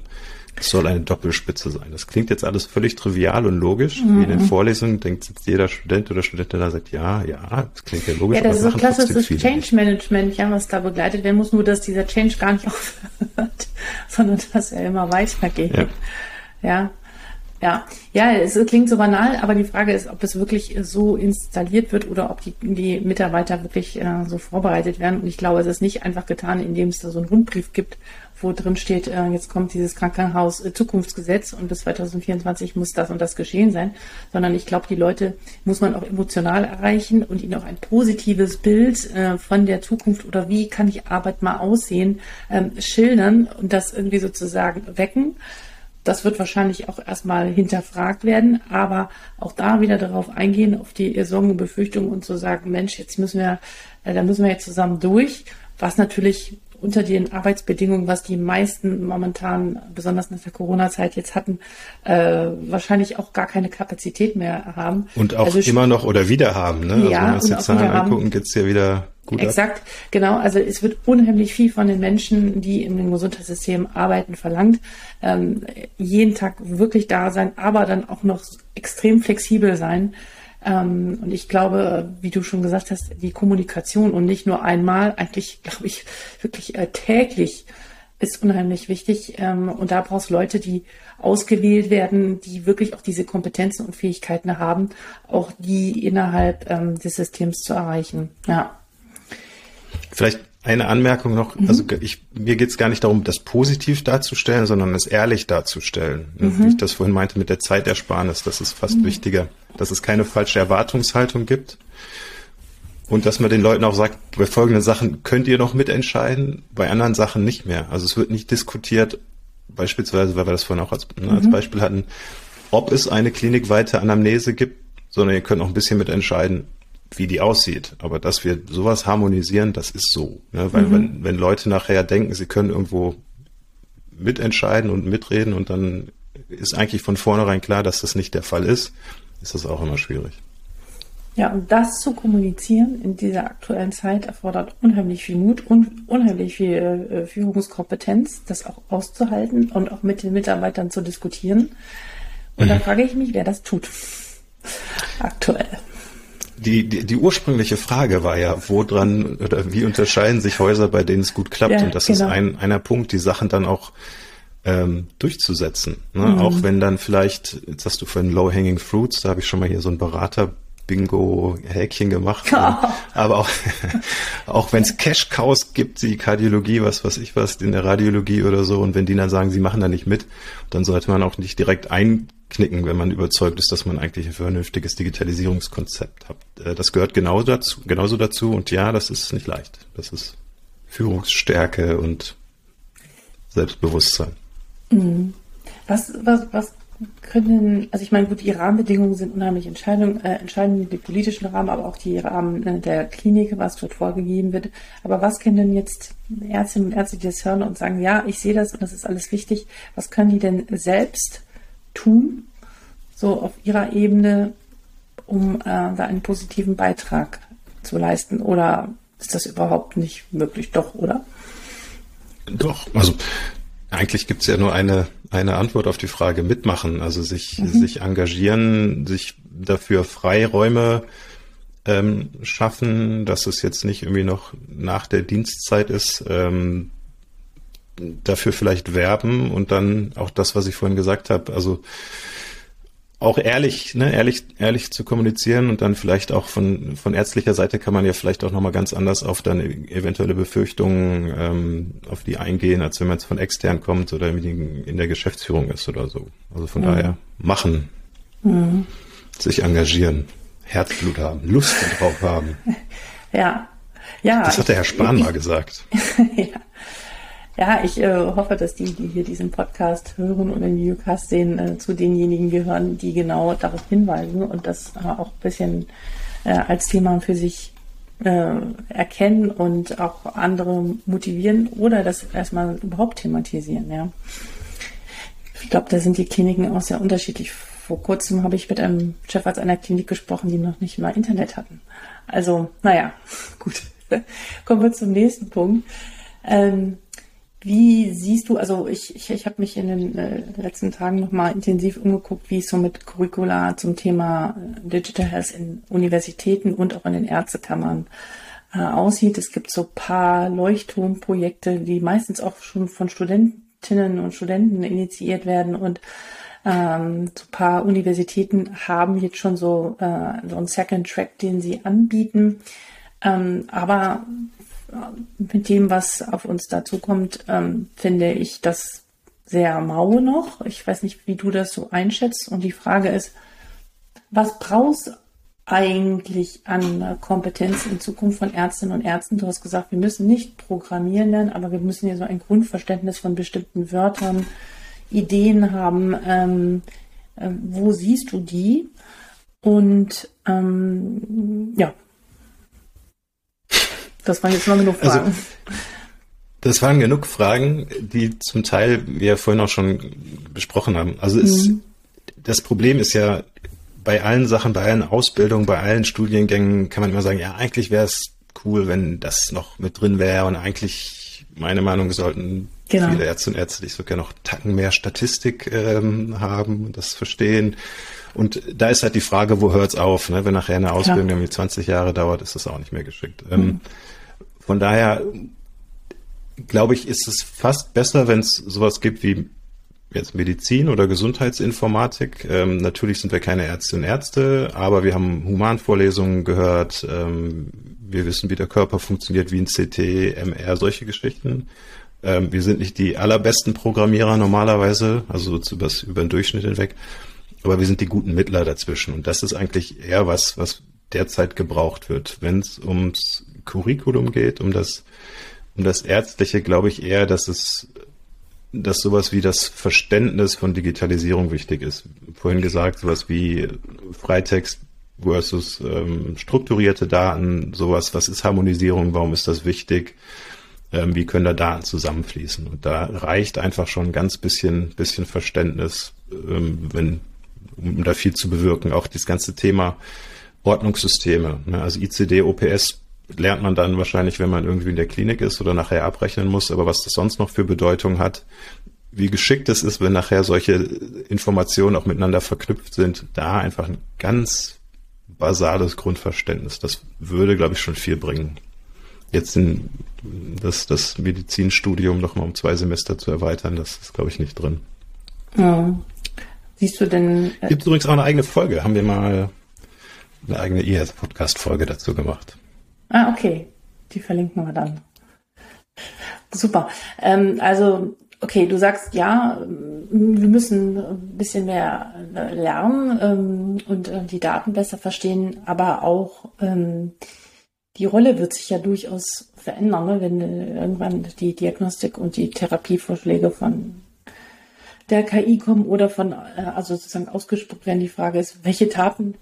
es soll eine Doppelspitze sein. Das klingt jetzt alles völlig trivial und logisch. Mhm. Wie in den mhm. Vorlesungen denkt jetzt jeder Student oder Studentin da sagt, ja, ja, das klingt ja logisch. Ja, das ist so klassisches Change Management, ja, was da begleitet werden muss, nur dass dieser Change gar nicht aufhört, sondern dass er immer weitergeht. Ja. ja. Ja, ja, es klingt so banal, aber die Frage ist, ob es wirklich so installiert wird oder ob die, die Mitarbeiter wirklich äh, so vorbereitet werden. Und ich glaube, es ist nicht einfach getan, indem es da so einen Rundbrief gibt, wo drin steht, äh, jetzt kommt dieses Krankenhaus äh, Zukunftsgesetz und bis 2024 muss das und das geschehen sein, sondern ich glaube, die Leute muss man auch emotional erreichen und ihnen auch ein positives Bild äh, von der Zukunft oder wie kann ich Arbeit mal aussehen, ähm, schildern und das irgendwie sozusagen wecken. Das wird wahrscheinlich auch erstmal hinterfragt werden, aber auch da wieder darauf eingehen, auf die Sorgen und Befürchtungen und zu sagen, Mensch, jetzt müssen wir, äh, da müssen wir jetzt zusammen durch, was natürlich unter den Arbeitsbedingungen, was die meisten momentan, besonders nach der Corona-Zeit jetzt hatten, äh, wahrscheinlich auch gar keine Kapazität mehr haben. Und auch also, immer noch oder wieder haben. Ne? Also ja, wenn wir uns die Zahlen angucken, geht's ja wieder gut Exakt, genau. Also es wird unheimlich viel von den Menschen, die in dem Gesundheitssystem arbeiten, verlangt. Ähm, jeden Tag wirklich da sein, aber dann auch noch extrem flexibel sein. Ähm, und ich glaube, wie du schon gesagt hast, die Kommunikation und nicht nur einmal, eigentlich glaube ich wirklich äh, täglich ist unheimlich wichtig. Ähm, und da brauchst du Leute, die ausgewählt werden, die wirklich auch diese Kompetenzen und Fähigkeiten haben, auch die innerhalb ähm, des Systems zu erreichen. Ja. Vielleicht eine Anmerkung noch. Mhm. Also ich, mir geht es gar nicht darum, das positiv darzustellen, sondern es ehrlich darzustellen. Mhm. Wie ich das vorhin meinte mit der Zeitersparnis, das ist fast mhm. wichtiger, dass es keine falsche Erwartungshaltung gibt. Und dass man den Leuten auch sagt, bei folgenden Sachen könnt ihr noch mitentscheiden, bei anderen Sachen nicht mehr. Also es wird nicht diskutiert, beispielsweise, weil wir das vorhin auch als, ne, als mhm. Beispiel hatten, ob es eine klinikweite Anamnese gibt, sondern ihr könnt auch ein bisschen mitentscheiden, wie die aussieht. Aber dass wir sowas harmonisieren, das ist so. Ne? Weil mhm. wenn, wenn Leute nachher denken, sie können irgendwo mitentscheiden und mitreden und dann ist eigentlich von vornherein klar, dass das nicht der Fall ist, ist das auch immer schwierig. Ja, und das zu kommunizieren in dieser aktuellen Zeit erfordert unheimlich viel Mut und unheimlich viel äh, Führungskompetenz, das auch auszuhalten und auch mit den Mitarbeitern zu diskutieren. Und mhm. da frage ich mich, wer das tut. Aktuell. Die, die, die ursprüngliche Frage war ja, wo dran oder wie unterscheiden sich Häuser, bei denen es gut klappt? Ja, und das genau. ist ein, einer Punkt, die Sachen dann auch ähm, durchzusetzen. Ne? Mhm. Auch wenn dann vielleicht, jetzt hast du vorhin Low-Hanging Fruits, da habe ich schon mal hier so ein Berater Bingo-Häkchen gemacht. Ja. Aber auch, auch wenn es Cash-Cows gibt, die Kardiologie, was weiß ich was, in der Radiologie oder so, und wenn die dann sagen, sie machen da nicht mit, dann sollte man auch nicht direkt einknicken, wenn man überzeugt ist, dass man eigentlich ein vernünftiges Digitalisierungskonzept hat. Äh, das gehört genau dazu, genauso dazu. Und ja, das ist nicht leicht. Das ist Führungsstärke und Selbstbewusstsein. Mhm. Was, was, was können, also ich meine, gut, die Rahmenbedingungen sind unheimlich entscheidend, äh, entscheidend, die politischen Rahmen, aber auch die Rahmen äh, der Klinik, was dort vorgegeben wird. Aber was können denn jetzt Ärztinnen und Ärzte, die das hören und sagen, ja, ich sehe das und das ist alles wichtig, was können die denn selbst tun, so auf ihrer Ebene, um äh, da einen positiven Beitrag zu leisten? Oder ist das überhaupt nicht möglich? Doch, oder? Doch, also eigentlich gibt's ja nur eine, eine Antwort auf die Frage mitmachen, also sich, mhm. sich engagieren, sich dafür Freiräume ähm, schaffen, dass es jetzt nicht irgendwie noch nach der Dienstzeit ist, ähm, dafür vielleicht werben und dann auch das, was ich vorhin gesagt habe, also auch ehrlich, ne, ehrlich, ehrlich zu kommunizieren und dann vielleicht auch von, von ärztlicher Seite kann man ja vielleicht auch nochmal ganz anders auf dann eventuelle Befürchtungen ähm, auf die eingehen, als wenn man jetzt von extern kommt oder in der Geschäftsführung ist oder so. Also von mhm. daher machen, mhm. sich engagieren, Herzblut haben, Lust drauf haben. Ja, ja. Das hat der Herr Spahn mal gesagt. ja. Ja, ich äh, hoffe, dass die, die hier diesen Podcast hören und den Videocast sehen, äh, zu denjenigen gehören, die genau darauf hinweisen und das äh, auch ein bisschen äh, als Thema für sich äh, erkennen und auch andere motivieren oder das erstmal überhaupt thematisieren. Ja. Ich glaube, da sind die Kliniken auch sehr unterschiedlich. Vor kurzem habe ich mit einem Chefarzt einer Klinik gesprochen, die noch nicht mal Internet hatten. Also, naja, gut. Kommen wir zum nächsten Punkt. Ähm, wie siehst du, also ich, ich, ich habe mich in den äh, letzten Tagen nochmal intensiv umgeguckt, wie es so mit Curricula zum Thema äh, Digital Health in Universitäten und auch in den Ärztekammern äh, aussieht. Es gibt so paar Leuchtturmprojekte, die meistens auch schon von Studentinnen und Studenten initiiert werden und ähm, so paar Universitäten haben jetzt schon so, äh, so einen Second Track, den sie anbieten. Ähm, aber mit dem, was auf uns dazukommt, ähm, finde ich das sehr mau noch. Ich weiß nicht, wie du das so einschätzt. Und die Frage ist, was brauchst eigentlich an Kompetenz in Zukunft von Ärztinnen und Ärzten? Du hast gesagt, wir müssen nicht programmieren lernen, aber wir müssen ja so ein Grundverständnis von bestimmten Wörtern, Ideen haben. Ähm, äh, wo siehst du die? Und ähm, ja, das waren jetzt mal genug also, Fragen. Also, das waren genug Fragen, die zum Teil wir vorhin auch schon besprochen haben. Also ist, mhm. das Problem ist ja, bei allen Sachen, bei allen Ausbildungen, bei allen Studiengängen kann man immer sagen, ja, eigentlich wäre es cool, wenn das noch mit drin wäre und eigentlich, meine Meinung, sollten genau. viele Ärzte und Ärzte, die sogar noch Tacken mehr Statistik ähm, haben, das verstehen. Und da ist halt die Frage, wo hört's auf? Ne? Wenn nachher eine Ausbildung irgendwie 20 Jahre dauert, ist das auch nicht mehr geschickt. Ähm, mhm. Ähm, von daher glaube ich, ist es fast besser, wenn es sowas gibt wie jetzt Medizin oder Gesundheitsinformatik. Ähm, natürlich sind wir keine Ärztinnen und Ärzte, aber wir haben Humanvorlesungen gehört. Ähm, wir wissen, wie der Körper funktioniert, wie ein CT, MR, solche Geschichten. Ähm, wir sind nicht die allerbesten Programmierer normalerweise, also so über, über den Durchschnitt hinweg, aber wir sind die guten Mittler dazwischen. Und das ist eigentlich eher was, was derzeit gebraucht wird. Wenn es ums Curriculum geht, um das, um das Ärztliche, glaube ich eher, dass es dass sowas wie das Verständnis von Digitalisierung wichtig ist. Vorhin gesagt, sowas wie Freitext versus ähm, strukturierte Daten, sowas, was ist Harmonisierung, warum ist das wichtig, ähm, wie können da Daten zusammenfließen. Und da reicht einfach schon ein ganz bisschen, bisschen Verständnis, ähm, wenn, um da viel zu bewirken. Auch das ganze Thema Ordnungssysteme, ne? also ICD, OPS lernt man dann wahrscheinlich, wenn man irgendwie in der Klinik ist oder nachher abrechnen muss. Aber was das sonst noch für Bedeutung hat, wie geschickt es ist, wenn nachher solche Informationen auch miteinander verknüpft sind, da einfach ein ganz basales Grundverständnis. Das würde, glaube ich, schon viel bringen. Jetzt in das, das Medizinstudium nochmal um zwei Semester zu erweitern, das ist, glaube ich, nicht drin. Ja. Siehst du denn. Äh Gibt übrigens auch eine eigene Folge, haben wir mal eine eigene ES-Podcast-Folge dazu gemacht. Ah, okay. Die verlinken wir dann. Super. Ähm, also, okay, du sagst ja, wir müssen ein bisschen mehr äh, lernen ähm, und äh, die Daten besser verstehen, aber auch ähm, die Rolle wird sich ja durchaus verändern, ne? wenn äh, irgendwann die Diagnostik und die Therapievorschläge von der KI kommen oder von, äh, also sozusagen ausgespuckt werden. Die Frage ist, welche Daten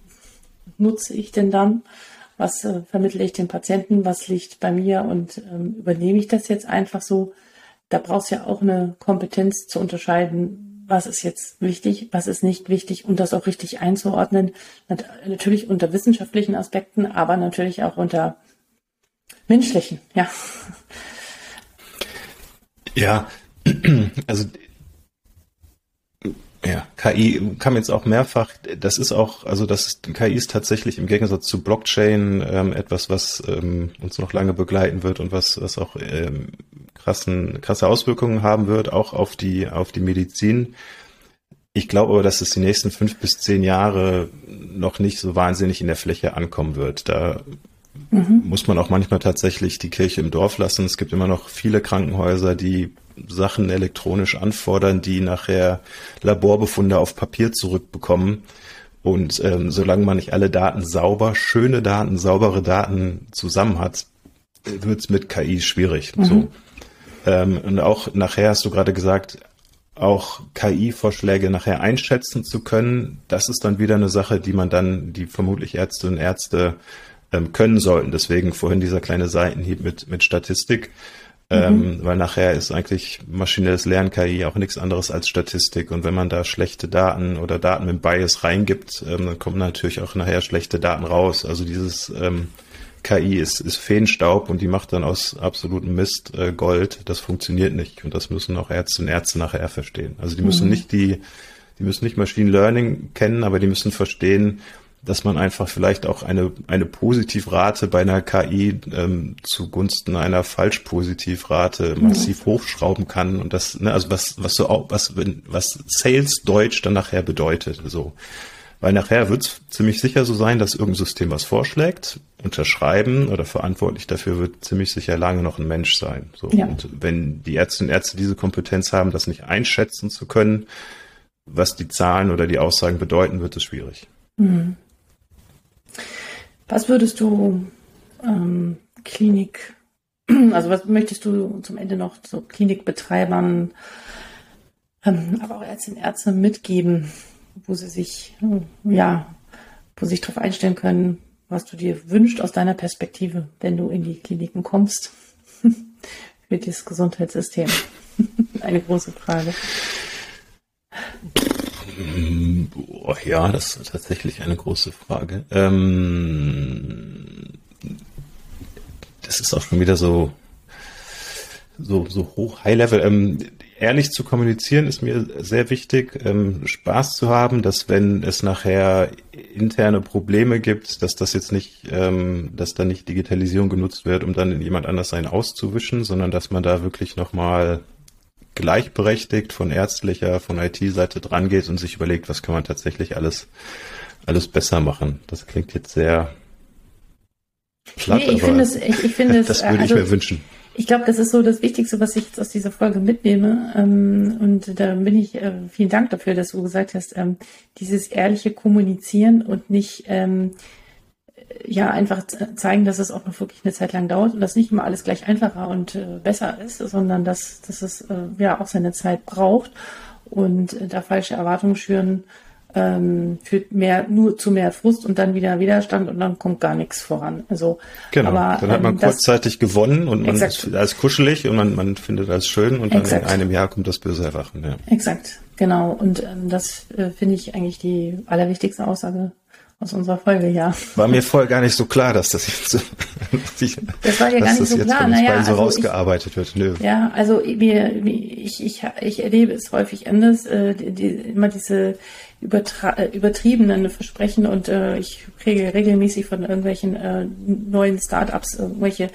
nutze ich denn dann? Was äh, vermittle ich dem Patienten, was liegt bei mir und ähm, übernehme ich das jetzt einfach so. Da brauchst du ja auch eine Kompetenz zu unterscheiden, was ist jetzt wichtig, was ist nicht wichtig und das auch richtig einzuordnen. Natürlich unter wissenschaftlichen Aspekten, aber natürlich auch unter menschlichen, ja. Ja, also ja, KI kam jetzt auch mehrfach, das ist auch, also das ist, KI ist tatsächlich im Gegensatz zu Blockchain ähm, etwas, was ähm, uns noch lange begleiten wird und was, was auch ähm, krassen, krasse Auswirkungen haben wird, auch auf die, auf die Medizin. Ich glaube aber, dass es die nächsten fünf bis zehn Jahre noch nicht so wahnsinnig in der Fläche ankommen wird. Da mhm. muss man auch manchmal tatsächlich die Kirche im Dorf lassen. Es gibt immer noch viele Krankenhäuser, die Sachen elektronisch anfordern, die nachher Laborbefunde auf Papier zurückbekommen. Und ähm, solange man nicht alle Daten sauber, schöne Daten, saubere Daten zusammen hat, wird es mit KI schwierig. Mhm. So. Ähm, und auch nachher hast du gerade gesagt, auch KI-Vorschläge nachher einschätzen zu können, das ist dann wieder eine Sache, die man dann, die vermutlich Ärzte und Ärzte ähm, können sollten. Deswegen vorhin dieser kleine Seitenhieb mit, mit Statistik. Ähm, mhm. weil nachher ist eigentlich maschinelles Lernen KI auch nichts anderes als Statistik. Und wenn man da schlechte Daten oder Daten mit Bias reingibt, ähm, dann kommen natürlich auch nachher schlechte Daten raus. Also dieses ähm, KI ist, ist Feenstaub und die macht dann aus absolutem Mist äh, Gold. Das funktioniert nicht. Und das müssen auch Ärzte und Ärzte nachher verstehen. Also die müssen mhm. nicht die, die müssen nicht Machine Learning kennen, aber die müssen verstehen, dass man einfach vielleicht auch eine, eine Positivrate bei einer KI ähm, zugunsten einer Falschpositivrate massiv mhm. hochschrauben kann und das, ne, also was, was so auch, was, was Sales Deutsch dann nachher bedeutet, so. Weil nachher wird es ziemlich sicher so sein, dass irgendein System was vorschlägt, unterschreiben oder verantwortlich dafür wird ziemlich sicher lange noch ein Mensch sein. So. Ja. Und wenn die Ärztinnen und Ärzte diese Kompetenz haben, das nicht einschätzen zu können, was die Zahlen oder die Aussagen bedeuten, wird es schwierig. Mhm. Was würdest du ähm, Klinik, also was möchtest du zum Ende noch so Klinikbetreibern, ähm, aber auch Ärztinnen und Ärzte mitgeben, wo sie sich, ja, wo sich darauf einstellen können, was du dir wünschst aus deiner Perspektive, wenn du in die Kliniken kommst für das Gesundheitssystem? Eine große Frage. Ja, das ist tatsächlich eine große Frage. Ähm, das ist auch schon wieder so, so, so hoch, High Level. Ähm, ehrlich zu kommunizieren ist mir sehr wichtig, ähm, Spaß zu haben, dass wenn es nachher interne Probleme gibt, dass das jetzt nicht, ähm, dass da nicht Digitalisierung genutzt wird, um dann in jemand anders einen auszuwischen, sondern dass man da wirklich nochmal gleichberechtigt von ärztlicher, von IT-Seite dran geht und sich überlegt, was kann man tatsächlich alles, alles besser machen. Das klingt jetzt sehr platt. Nee, ich finde es, ich, ich es, das würde also, ich mir wünschen. Ich glaube, das ist so das Wichtigste, was ich jetzt aus dieser Folge mitnehme. Ähm, und da bin ich, äh, vielen Dank dafür, dass du gesagt hast, ähm, dieses ehrliche Kommunizieren und nicht ähm, ja einfach zeigen, dass es auch noch wirklich eine Zeit lang dauert und dass nicht immer alles gleich einfacher und äh, besser ist, sondern dass, dass es äh, ja auch seine Zeit braucht und äh, da falsche Erwartungen schüren ähm, führt mehr nur zu mehr Frust und dann wieder Widerstand und dann kommt gar nichts voran. Also genau, aber, dann hat man ähm, kurzzeitig gewonnen und man exakt. ist als kuschelig und man, man findet das schön und dann exakt. in einem Jahr kommt das böse Erwachen. Ja. Exakt, genau. Und ähm, das äh, finde ich eigentlich die allerwichtigste Aussage aus unserer Folge, ja. War mir voll gar nicht so klar, dass das jetzt so, das war ja gar nicht so klar. Naja, so also rausgearbeitet ich, wird. Nö. Ja, also wir, ich, ich, ich erlebe es häufig anders, äh, die, immer diese äh, übertriebenen Versprechen und äh, ich kriege regelmäßig von irgendwelchen äh, neuen Startups irgendwelche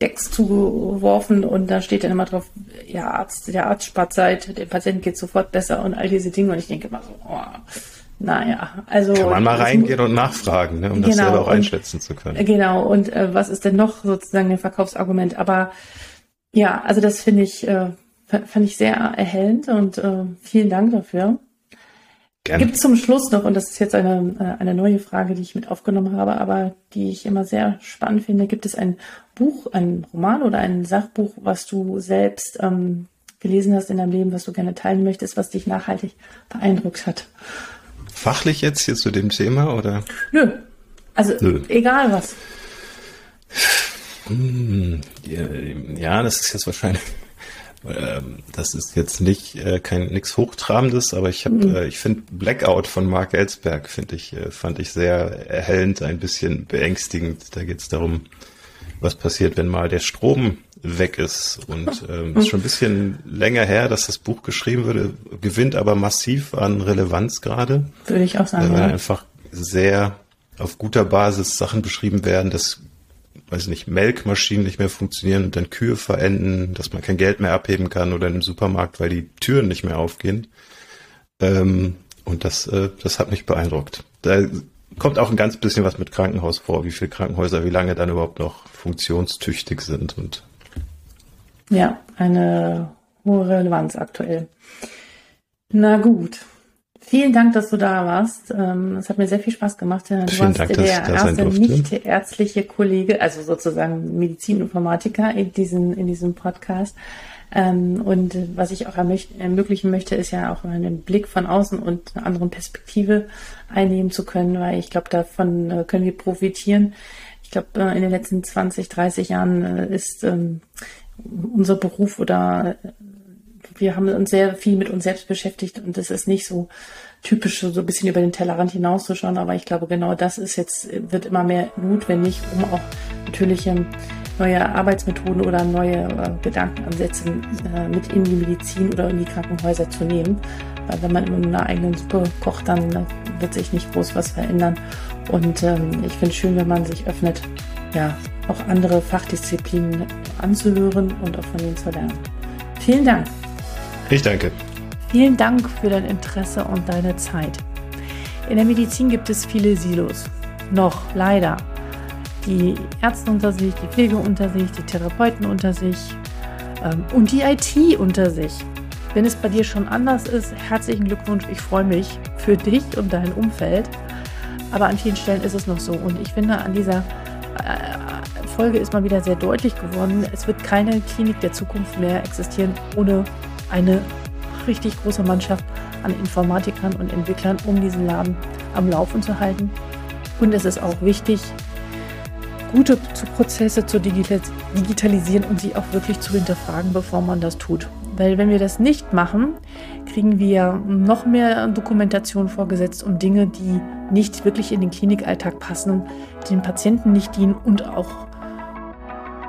Decks zugeworfen und da steht dann immer drauf, ja, Arzt, der Arzt spart Zeit, dem Patienten geht sofort besser und all diese Dinge und ich denke immer so, oh, naja, also. Kann man mal reingehen und nachfragen, ne, um genau, das selber auch einschätzen zu können. Genau, und äh, was ist denn noch sozusagen ein Verkaufsargument? Aber ja, also das finde ich, äh, fand ich sehr erhellend und äh, vielen Dank dafür. Gerne. Gibt zum Schluss noch, und das ist jetzt eine, äh, eine neue Frage, die ich mit aufgenommen habe, aber die ich immer sehr spannend finde, gibt es ein Buch, ein Roman oder ein Sachbuch, was du selbst ähm, gelesen hast in deinem Leben, was du gerne teilen möchtest, was dich nachhaltig beeindruckt hat? Fachlich jetzt hier zu dem Thema oder? Nö. Also Nö. egal was. Hm, ja, das ist jetzt wahrscheinlich ähm, das ist jetzt nicht äh, kein nichts hochtrabendes, aber ich habe mhm. äh, ich finde Blackout von Mark Ellsberg finde ich äh, fand ich sehr erhellend, ein bisschen beängstigend. Da geht es darum, was passiert, wenn mal der Strom weg ist und ähm, ist schon ein bisschen länger her, dass das Buch geschrieben wurde, gewinnt aber massiv an Relevanz gerade. Würde ich auch sagen. Weil ja. einfach sehr auf guter Basis Sachen beschrieben werden, dass weiß nicht, Melkmaschinen nicht mehr funktionieren und dann Kühe verenden, dass man kein Geld mehr abheben kann oder im Supermarkt, weil die Türen nicht mehr aufgehen. Ähm, und das, äh, das hat mich beeindruckt. Da kommt auch ein ganz bisschen was mit Krankenhaus vor, wie viele Krankenhäuser, wie lange dann überhaupt noch funktionstüchtig sind und ja, eine hohe Relevanz aktuell. Na gut. Vielen Dank, dass du da warst. Ähm, es hat mir sehr viel Spaß gemacht. Du Vielen warst Dank, der erste nicht ärztliche Kollege, also sozusagen Medizininformatiker in diesem, in diesem Podcast. Ähm, und was ich auch ermöglichen möchte, ist ja auch einen Blick von außen und eine andere Perspektive einnehmen zu können, weil ich glaube, davon äh, können wir profitieren. Ich glaube, äh, in den letzten 20, 30 Jahren äh, ist ähm, unser Beruf oder wir haben uns sehr viel mit uns selbst beschäftigt und das ist nicht so typisch, so ein bisschen über den Tellerrand hinauszuschauen, aber ich glaube, genau das ist jetzt, wird immer mehr notwendig, um auch natürlich ähm, neue Arbeitsmethoden oder neue äh, Gedankenansätze äh, mit in die Medizin oder in die Krankenhäuser zu nehmen. Weil wenn man in einer eigenen Suppe kocht, dann äh, wird sich nicht groß was verändern. Und ähm, ich finde es schön, wenn man sich öffnet, ja, auch andere Fachdisziplinen anzuhören und auch von ihnen zu lernen. Vielen Dank. Ich danke. Vielen Dank für dein Interesse und deine Zeit. In der Medizin gibt es viele Silos. Noch, leider. Die Ärzte unter sich, die Pflege unter sich, die Therapeuten unter sich ähm, und die IT unter sich. Wenn es bei dir schon anders ist, herzlichen Glückwunsch. Ich freue mich für dich und dein Umfeld. Aber an vielen Stellen ist es noch so. Und ich finde, an dieser Folge ist mal wieder sehr deutlich geworden, es wird keine Klinik der Zukunft mehr existieren ohne eine richtig große Mannschaft an Informatikern und Entwicklern, um diesen Laden am Laufen zu halten. Und es ist auch wichtig, gute Prozesse zu digitalisieren und sie auch wirklich zu hinterfragen, bevor man das tut. Weil wenn wir das nicht machen, kriegen wir noch mehr Dokumentation vorgesetzt und Dinge, die nicht wirklich in den Klinikalltag passen, den Patienten nicht dienen und auch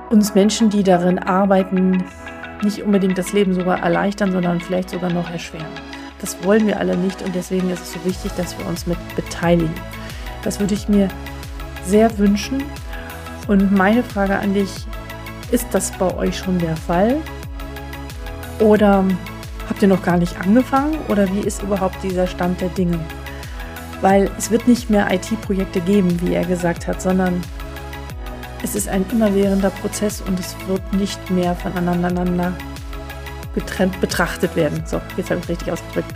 uns Menschen, die darin arbeiten, nicht unbedingt das Leben sogar erleichtern, sondern vielleicht sogar noch erschweren. Das wollen wir alle nicht und deswegen ist es so wichtig, dass wir uns mit beteiligen. Das würde ich mir sehr wünschen. Und meine Frage an dich, ist das bei euch schon der Fall? Oder habt ihr noch gar nicht angefangen? Oder wie ist überhaupt dieser Stand der Dinge? Weil es wird nicht mehr IT-Projekte geben, wie er gesagt hat, sondern es ist ein immerwährender Prozess und es wird nicht mehr voneinander getrennt betrachtet werden. So, jetzt habe ich richtig ausgedrückt.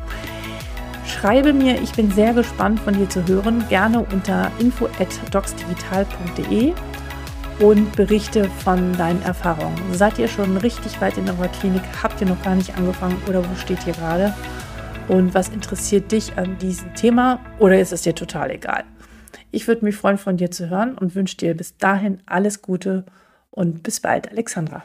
Schreibe mir, ich bin sehr gespannt von dir zu hören, gerne unter info@docsdigital.de und berichte von deinen Erfahrungen. Seid ihr schon richtig weit in eurer Klinik? Habt ihr noch gar nicht angefangen oder wo steht ihr gerade? Und was interessiert dich an diesem Thema oder ist es dir total egal? Ich würde mich freuen, von dir zu hören und wünsche dir bis dahin alles Gute und bis bald, Alexandra.